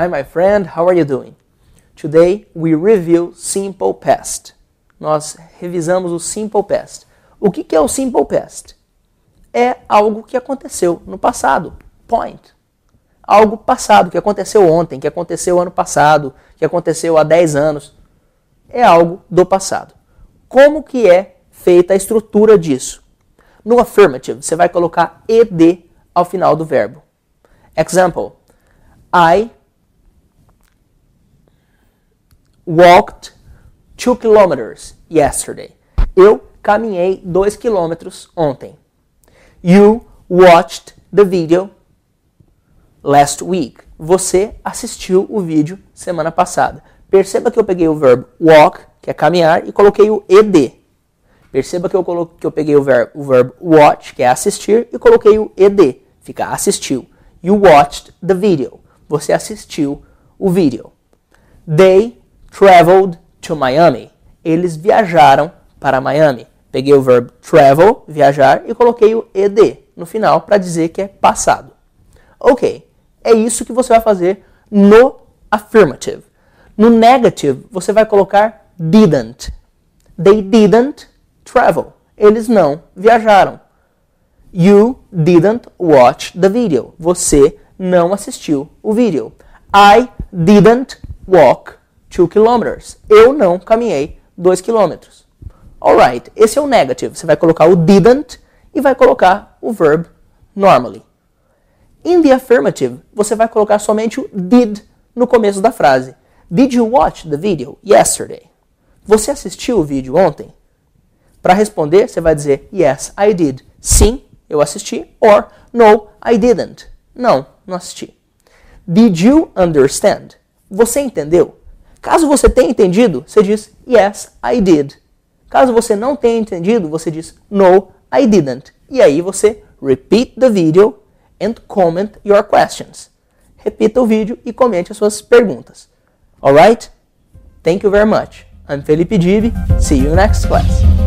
Hi, my friend, how are you doing? Today we review simple past. Nós revisamos o simple past. O que, é o simple past? É algo que aconteceu no passado. Point. Algo passado, que aconteceu ontem, que aconteceu ano passado, que aconteceu há 10 anos. É algo do passado. Como que é feita a estrutura disso? No affirmative, você vai colocar ed ao final do verbo. Example. I walked two kilometers yesterday. Eu caminhei dois quilômetros ontem. You watched the video last week. Você assistiu o vídeo semana passada. Perceba que eu peguei o verbo walk, que é caminhar, e coloquei o ed. Perceba que eu, colo que eu peguei o verbo, o verbo watch, que é assistir, e coloquei o ed, fica assistiu. You watched the video. Você assistiu o vídeo. They traveled to Miami. Eles viajaram para Miami. Peguei o verbo travel, viajar, e coloquei o ed no final para dizer que é passado. Ok, é isso que você vai fazer no affirmative. No negative, você vai colocar didn't. They didn't travel. Eles não viajaram. You didn't watch the video. Você não assistiu o vídeo. I didn't walk two kilometers. Eu não caminhei dois quilômetros. Alright, esse é o negative. Você vai colocar o didn't e vai colocar o verb normally. In the affirmative, você vai colocar somente o did no começo da frase. Did you watch the video yesterday? Você assistiu o vídeo ontem? Para responder, você vai dizer yes, I did. Sim, eu assisti. Or no, I didn't. Não, não assisti. Did you understand? Você entendeu? Caso você tenha entendido, você diz yes, I did. Caso você não tenha entendido, você diz no, I didn't. E aí você repeat the video and comment your questions. Repita o vídeo e comente as suas perguntas. Alright? Thank you very much. I'm Felipe Divi. See you next class.